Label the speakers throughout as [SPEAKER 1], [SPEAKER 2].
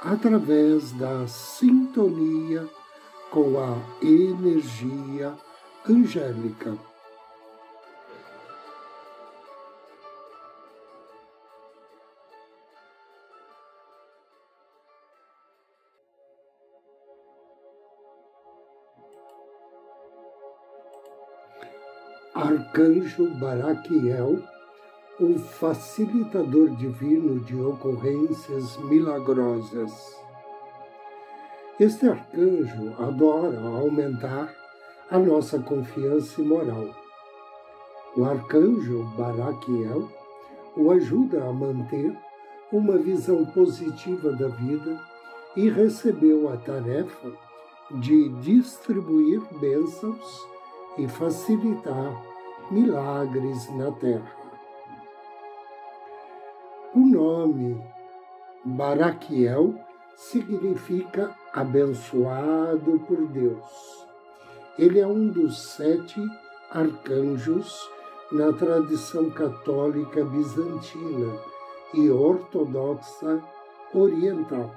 [SPEAKER 1] através da sintonia com a energia angélica. Arcanjo Baraquiel, o facilitador divino de ocorrências milagrosas. Este arcanjo adora aumentar a nossa confiança moral. O arcanjo Baraquiel o ajuda a manter uma visão positiva da vida e recebeu a tarefa de distribuir bênçãos e facilitar milagres na terra. Nome Baraquiel significa abençoado por Deus. Ele é um dos sete arcanjos na tradição católica bizantina e ortodoxa oriental.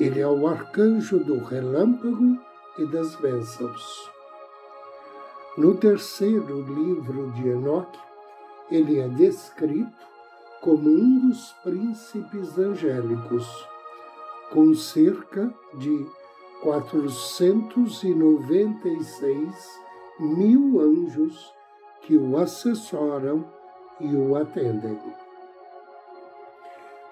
[SPEAKER 1] Ele é o arcanjo do relâmpago e das bênçãos. No terceiro livro de Enoque, ele é descrito como um dos príncipes angélicos, com cerca de 496 mil anjos que o assessoram e o atendem.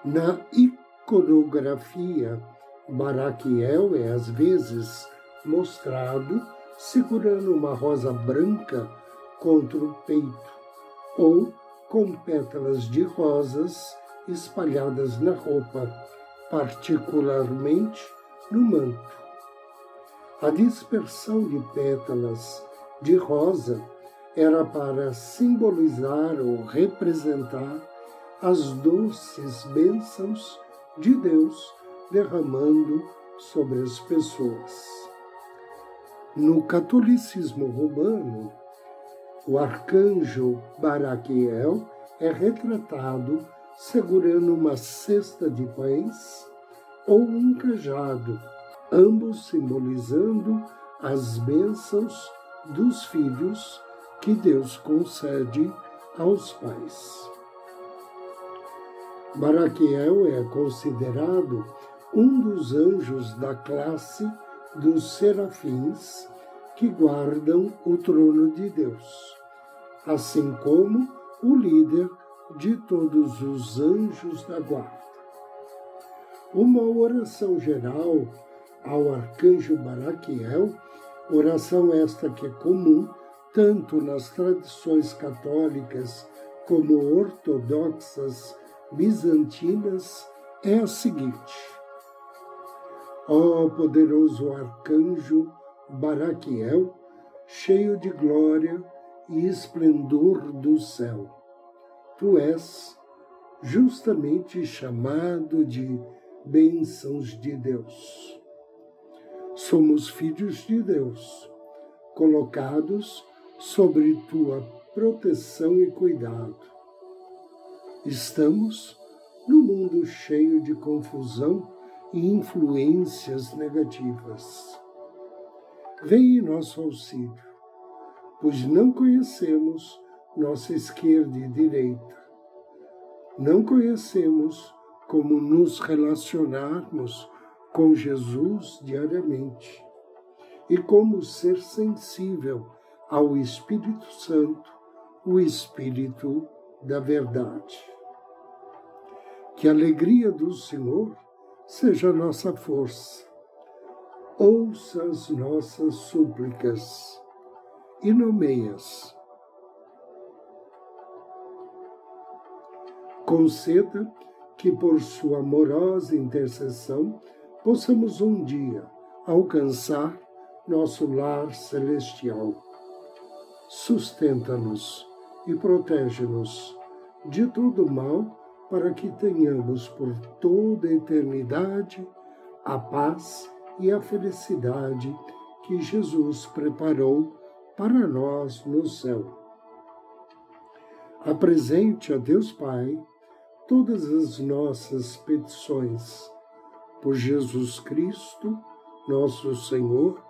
[SPEAKER 1] Na iconografia, Baraquiel é às vezes mostrado segurando uma rosa branca contra o peito, ou com pétalas de rosas espalhadas na roupa, particularmente no manto. A dispersão de pétalas de rosa era para simbolizar ou representar as doces bênçãos de Deus derramando sobre as pessoas. No catolicismo romano, o arcanjo Baraquiel é retratado segurando uma cesta de pães ou um cajado, ambos simbolizando as bênçãos dos filhos que Deus concede aos pais. Baraquiel é considerado um dos anjos da classe dos serafins que guardam o trono de Deus, assim como o líder de todos os anjos da guarda. Uma oração geral ao arcanjo Baraquiel, oração esta que é comum tanto nas tradições católicas como ortodoxas bizantinas, é a seguinte: Ó oh, poderoso arcanjo Baraquiel, cheio de glória e esplendor do céu, tu és justamente chamado de bênçãos de Deus. Somos filhos de Deus, colocados sobre tua proteção e cuidado. Estamos no mundo cheio de confusão e influências negativas. Vem em nosso auxílio, pois não conhecemos nossa esquerda e direita. Não conhecemos como nos relacionarmos com Jesus diariamente e como ser sensível ao Espírito Santo, o Espírito da Verdade. Que a alegria do Senhor seja nossa força. Ouça as nossas súplicas e nomeias. Conceda que por sua amorosa intercessão possamos um dia alcançar nosso lar celestial. Sustenta-nos e protege-nos de todo mal, para que tenhamos por toda a eternidade a paz e a felicidade que Jesus preparou para nós no céu. Apresente a Deus Pai todas as nossas petições por Jesus Cristo, nosso Senhor,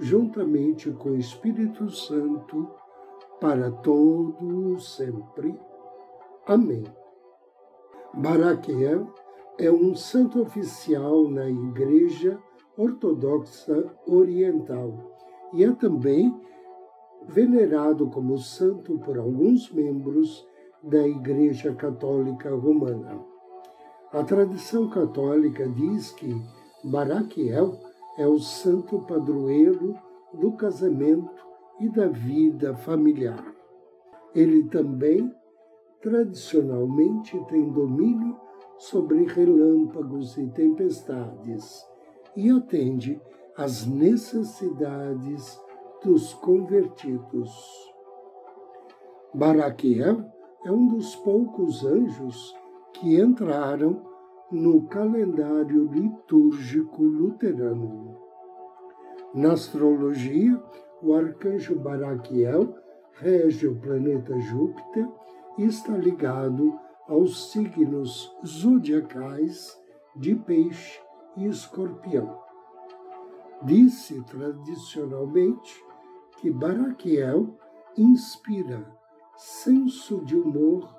[SPEAKER 1] juntamente com o Espírito Santo, para todo sempre. Amém. Baraquiel é um santo oficial na Igreja Ortodoxa Oriental e é também venerado como santo por alguns membros da Igreja Católica Romana. A tradição católica diz que Baraquiel é o santo padroeiro do casamento e da vida familiar. Ele também, tradicionalmente, tem domínio sobre relâmpagos e tempestades e atende às necessidades dos convertidos. Baraquiel é um dos poucos anjos que entraram no calendário litúrgico luterano. Na astrologia, o arcanjo Baraquiel rege o planeta Júpiter e está ligado aos signos zodiacais de Peixe e Escorpião. Disse tradicionalmente que Baraquiel inspira senso de humor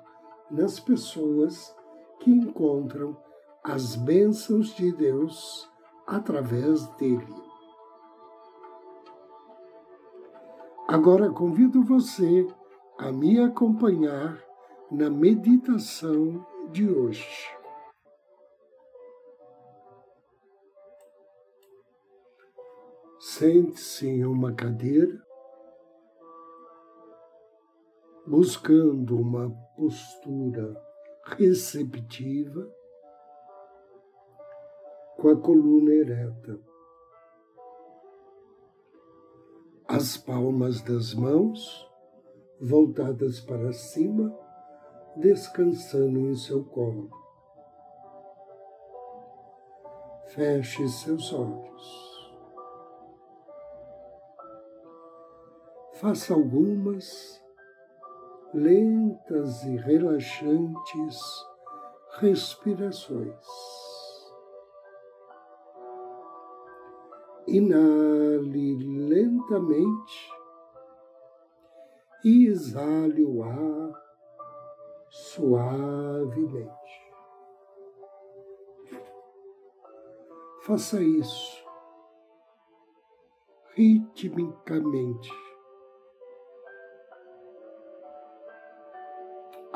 [SPEAKER 1] nas pessoas que encontram as bênçãos de Deus através dele. Agora convido você a me acompanhar na meditação de hoje. Sente-se em uma cadeira, buscando uma postura receptiva, com a coluna ereta. As palmas das mãos voltadas para cima, descansando em seu colo. Feche seus olhos. Faça algumas lentas e relaxantes respirações. Inale lentamente e exale o ar suavemente. Faça isso ritmicamente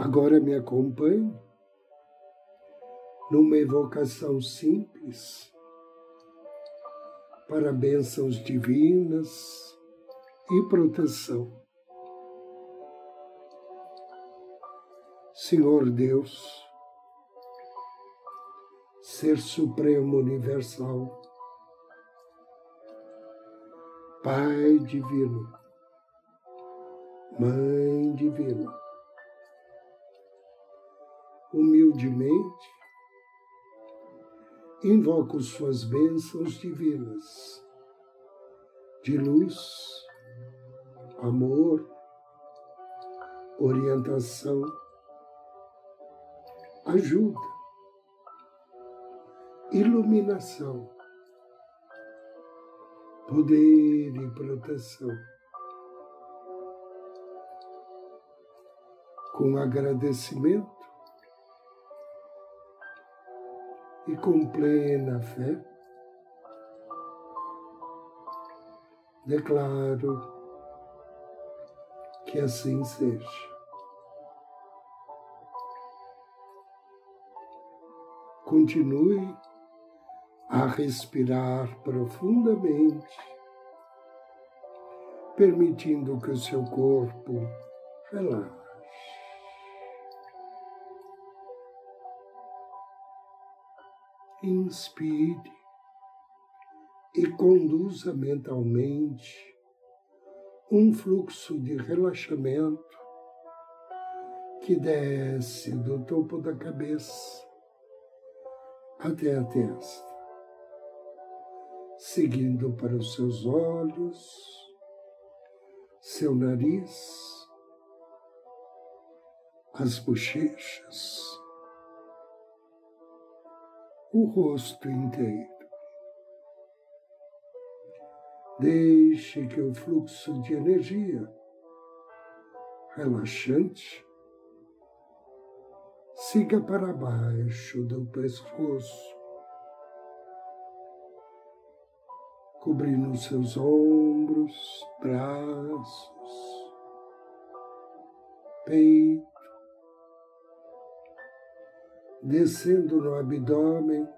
[SPEAKER 1] Agora me acompanhe numa evocação simples para bênçãos divinas e proteção. Senhor Deus, Ser Supremo Universal, Pai Divino, Mãe Divina, humildemente, invoco suas bênçãos divinas de luz, amor, orientação, ajuda, iluminação, poder e proteção. Com agradecimento, e com plena fé, declaro que assim seja. Continue a respirar profundamente, permitindo que o seu corpo relaxe. Inspire e conduza mentalmente um fluxo de relaxamento que desce do topo da cabeça até a testa, seguindo para os seus olhos, seu nariz, as bochechas, o rosto inteiro. Deixe que o fluxo de energia relaxante siga para baixo do pescoço, cobrindo seus ombros, braços, peito, descendo no abdômen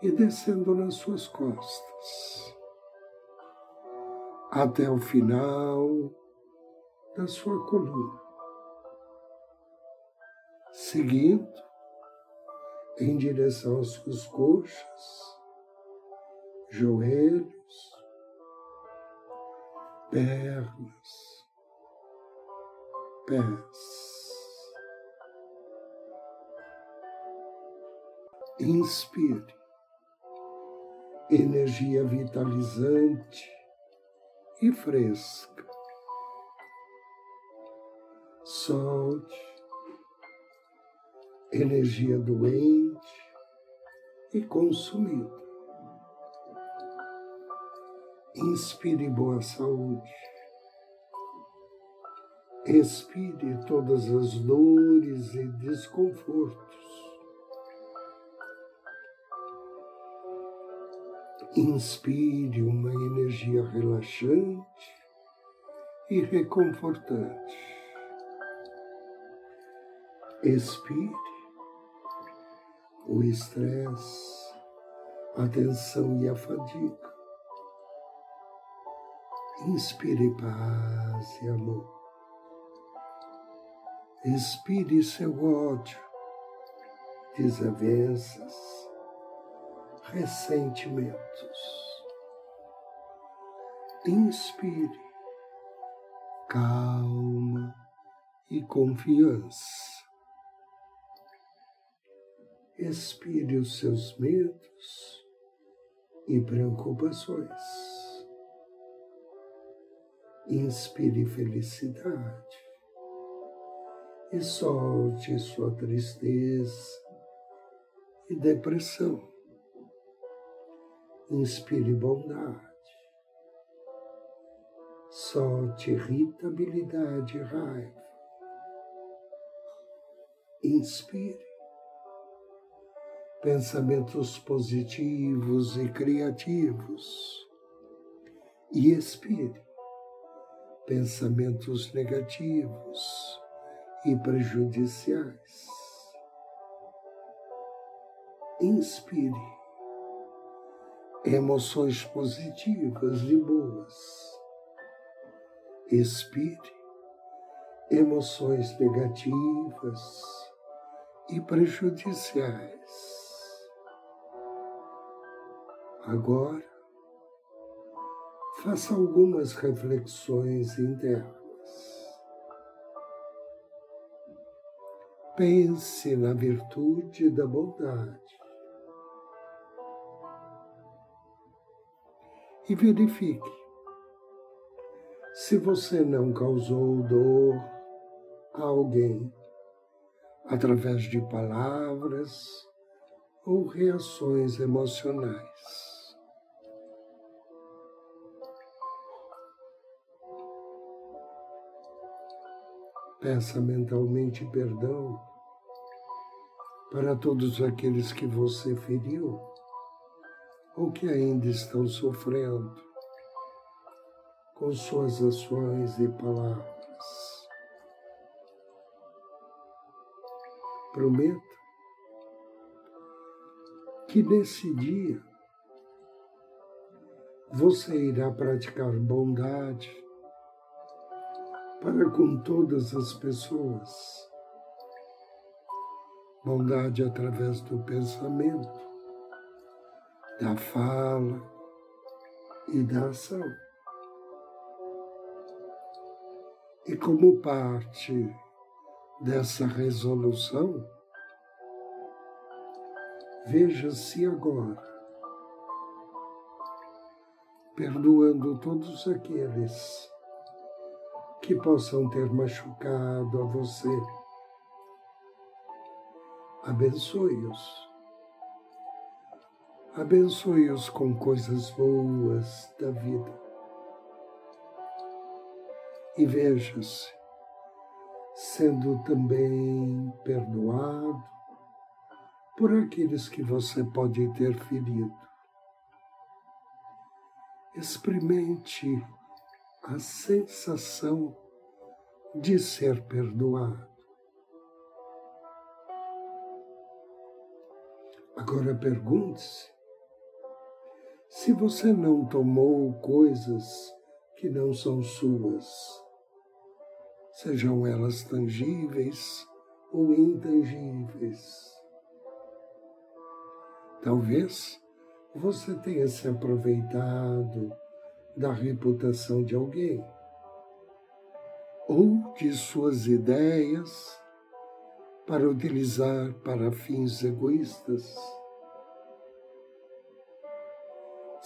[SPEAKER 1] e descendo nas suas costas, até o final da sua coluna, seguindo em direção às suas coxas, joelhos, pernas, pés. Inspire energia vitalizante e fresca. Solte energia doente e consumida. Inspire boa saúde. Expire todas as dores e desconfortos. Inspire uma energia relaxante e reconfortante. Expire o estresse, a tensão e a fadiga. Inspire paz e amor. Expire seu ódio, desavenças, ressentimentos. Inspire calma e confiança. Expire os seus medos e preocupações. Inspire felicidade e solte sua tristeza e depressão inspire bondade, solte irritabilidade e raiva, inspire. Pensamentos positivos e criativos. E expire. Pensamentos negativos e prejudiciais. Inspire emoções positivas e boas. Expire emoções negativas e prejudiciais. Agora, faça algumas reflexões internas. Pense na virtude da bondade e verifique se você não causou dor a alguém através de palavras ou reações emocionais. Peça mentalmente perdão para todos aqueles que você feriu ou que ainda estão sofrendo com suas ações e palavras. Prometo que nesse dia você irá praticar bondade para com todas as pessoas. bondade através do pensamento, da fala e da ação. E como parte dessa resolução, veja-se agora, perdoando todos aqueles que possam ter machucado a você abençoe-os. Abençoe-os com coisas boas da vida. E veja-se sendo também perdoado por aqueles que você pode ter ferido. Experimente a sensação de ser perdoado. Agora pergunte-se: se você não tomou coisas que não são suas, sejam elas tangíveis ou intangíveis, talvez você tenha se aproveitado da reputação de alguém ou de suas ideias para utilizar para fins egoístas.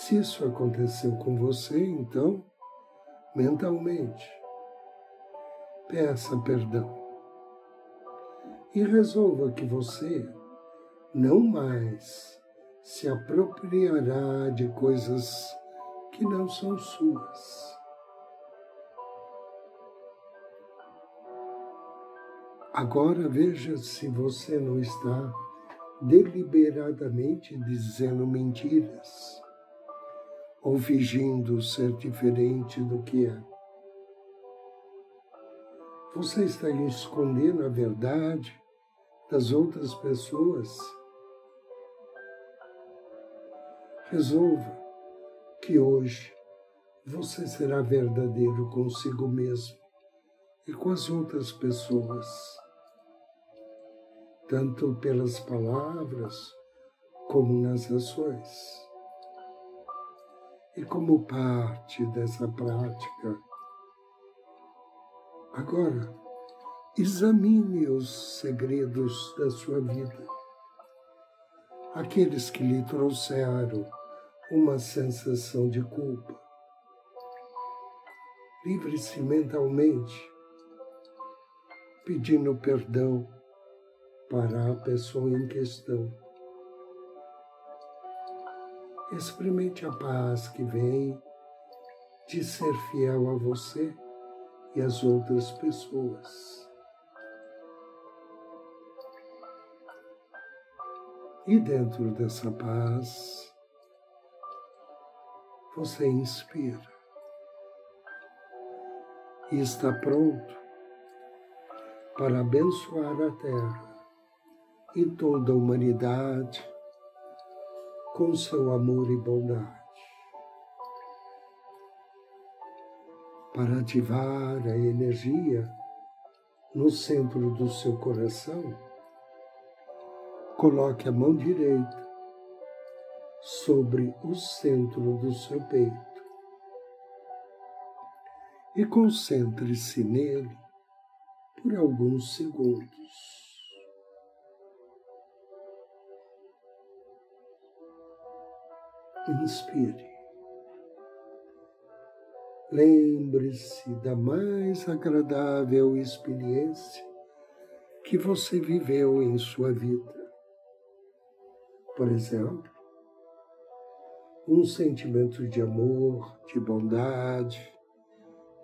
[SPEAKER 1] Se isso aconteceu com você, então, mentalmente, peça perdão e resolva que você não mais se apropriará de coisas que não são suas. Agora veja se você não está deliberadamente dizendo mentiras ou fingindo ser diferente do que é. Você está escondendo a verdade das outras pessoas. Resolva que hoje você será verdadeiro consigo mesmo e com as outras pessoas tanto pelas palavras como nas ações. E como parte dessa prática, agora examine os segredos da sua vida, aqueles que lhe trouxeram uma sensação de culpa. Livre-se mentalmente, pedindo perdão para a pessoa em questão. Experimente a paz que vem de ser fiel a você e às outras pessoas. E dentro dessa paz, você inspira e está pronto para abençoar a terra e toda a humanidade com seu amor e bondade. Para ativar a energia no centro do seu coração, coloque a mão direita sobre o centro do seu peito e concentre-se nele por alguns segundos. Inspire. Lembre-se da mais agradável experiência que você viveu em sua vida. Por exemplo, um sentimento de amor, de bondade,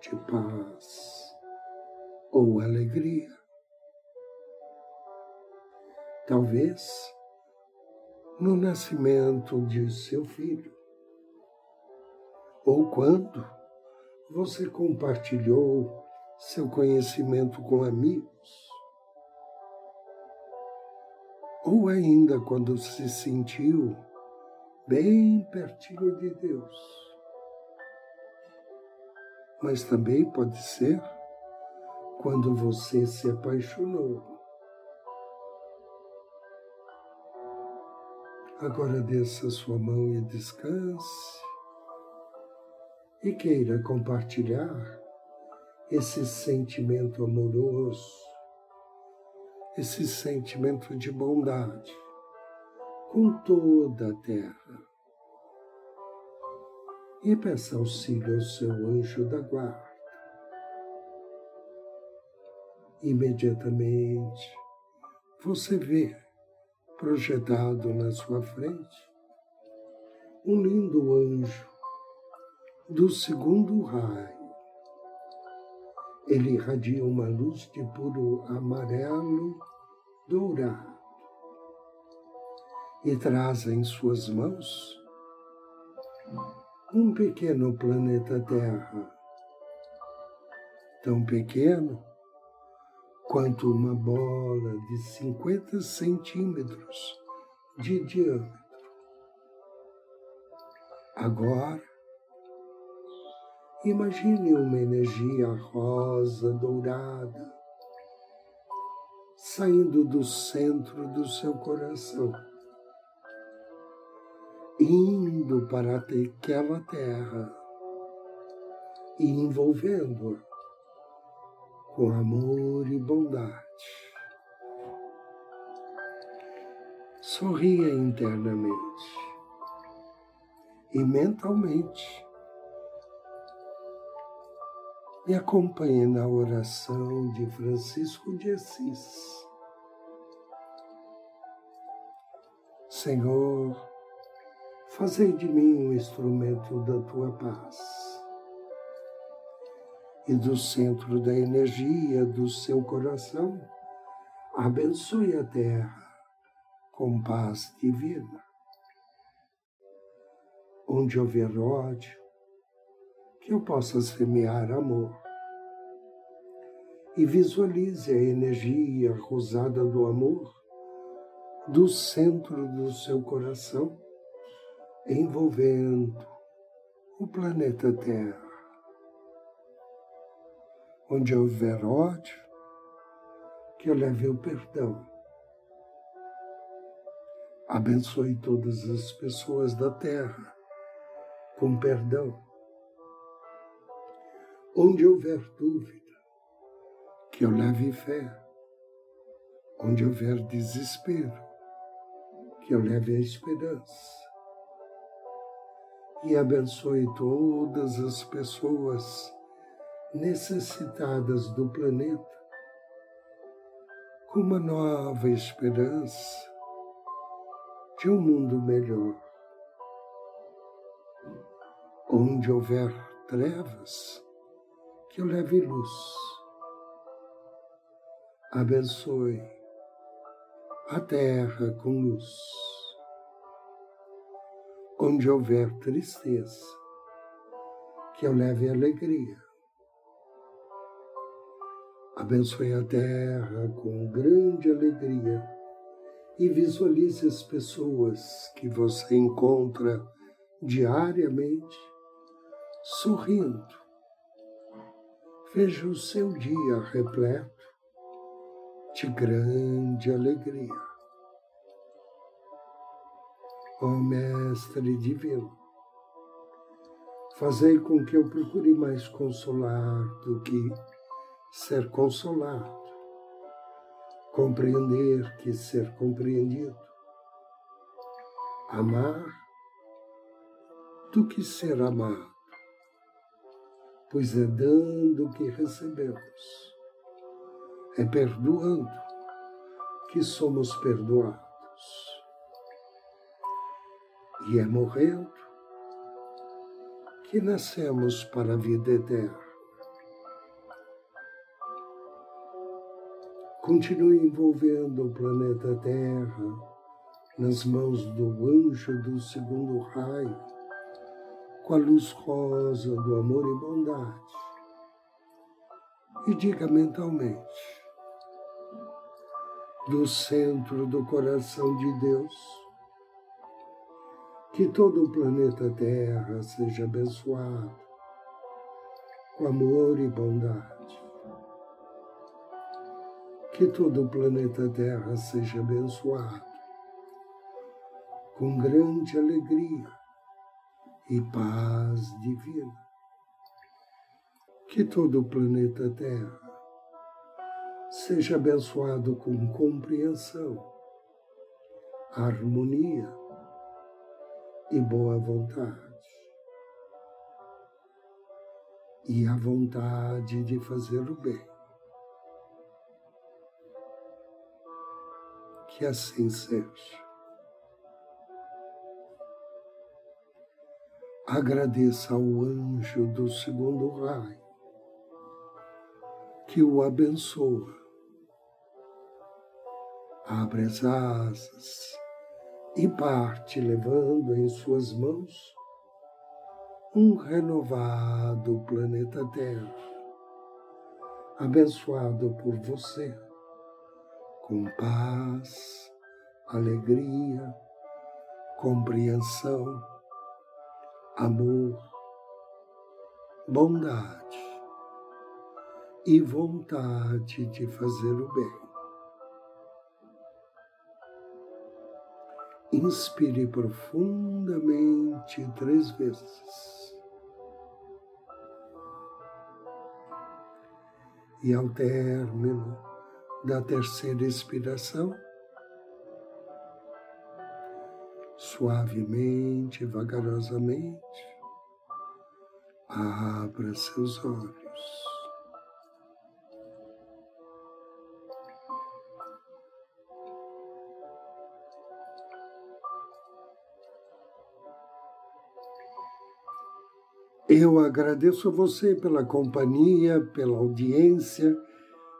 [SPEAKER 1] de paz ou alegria. Talvez no nascimento de seu filho, ou quando você compartilhou seu conhecimento com amigos, ou ainda quando se sentiu bem pertinho de Deus. Mas também pode ser quando você se apaixonou Agora desça sua mão e descanse. E queira compartilhar esse sentimento amoroso, esse sentimento de bondade com toda a terra. E peça auxílio ao seu anjo da guarda. Imediatamente você vê projetado na sua frente um lindo anjo do segundo raio. Ele irradia uma luz de puro amarelo dourado e traz em suas mãos um pequeno planeta Terra, tão pequeno quanto uma bola de 50 centímetros de diâmetro. Agora, imagine uma energia rosa dourada saindo do centro do seu coração, indo para aquela terra e envolvendo-a com amor e bondade. Sorria internamente e mentalmente. Me acompanhe na oração de Francisco de Assis. Senhor, fazei de mim um instrumento da tua paz e do centro da energia do seu coração, abençoe a terra com paz divina. Onde houver ódio, que eu possa semear amor. E visualize a energia rosada do amor do centro do seu coração, envolvendo o planeta Terra onde houver ódio, que eu leve o perdão. Abençoe todas as pessoas da terra com perdão. Onde houver dúvida, que eu leve fé. Onde houver desespero, que eu leve a esperança. E abençoe todas as pessoas necessitadas do planeta com uma nova esperança de um mundo melhor. Onde houver trevas, que eu leve luz. Abençoe a terra com luz. Onde houver tristeza, que eu leve alegria Abençoe a terra com grande alegria e visualize as pessoas que você encontra diariamente sorrindo. Veja o seu dia repleto de grande alegria. Ó oh, Mestre Divino, fazei com que eu procure mais consolar do que ser consolado, compreender que ser compreendido, amar do que ser amado, pois é dando que recebemos, é perdoando que somos perdoados, e é morrendo que nascemos para a vida eterna. Continue envolvendo o planeta Terra nas mãos do anjo do segundo raio, com a luz rosa do amor e bondade. E diga mentalmente, do centro do coração de Deus, que todo o planeta Terra seja abençoado com amor e bondade que todo o planeta Terra seja abençoado com grande alegria e paz divina. Que todo o planeta Terra seja abençoado com compreensão, harmonia e boa vontade. E a vontade de fazer o bem. Que assim seja. Agradeça ao anjo do segundo raio que o abençoa. Abre as asas e parte levando em suas mãos um renovado planeta Terra, abençoado por você, com paz, alegria, compreensão amor, bondade e vontade de fazer o bem. Inspire profundamente três vezes. E ao término da terceira expiração, suavemente, vagarosamente, abra seus olhos. Eu agradeço a você pela companhia, pela audiência.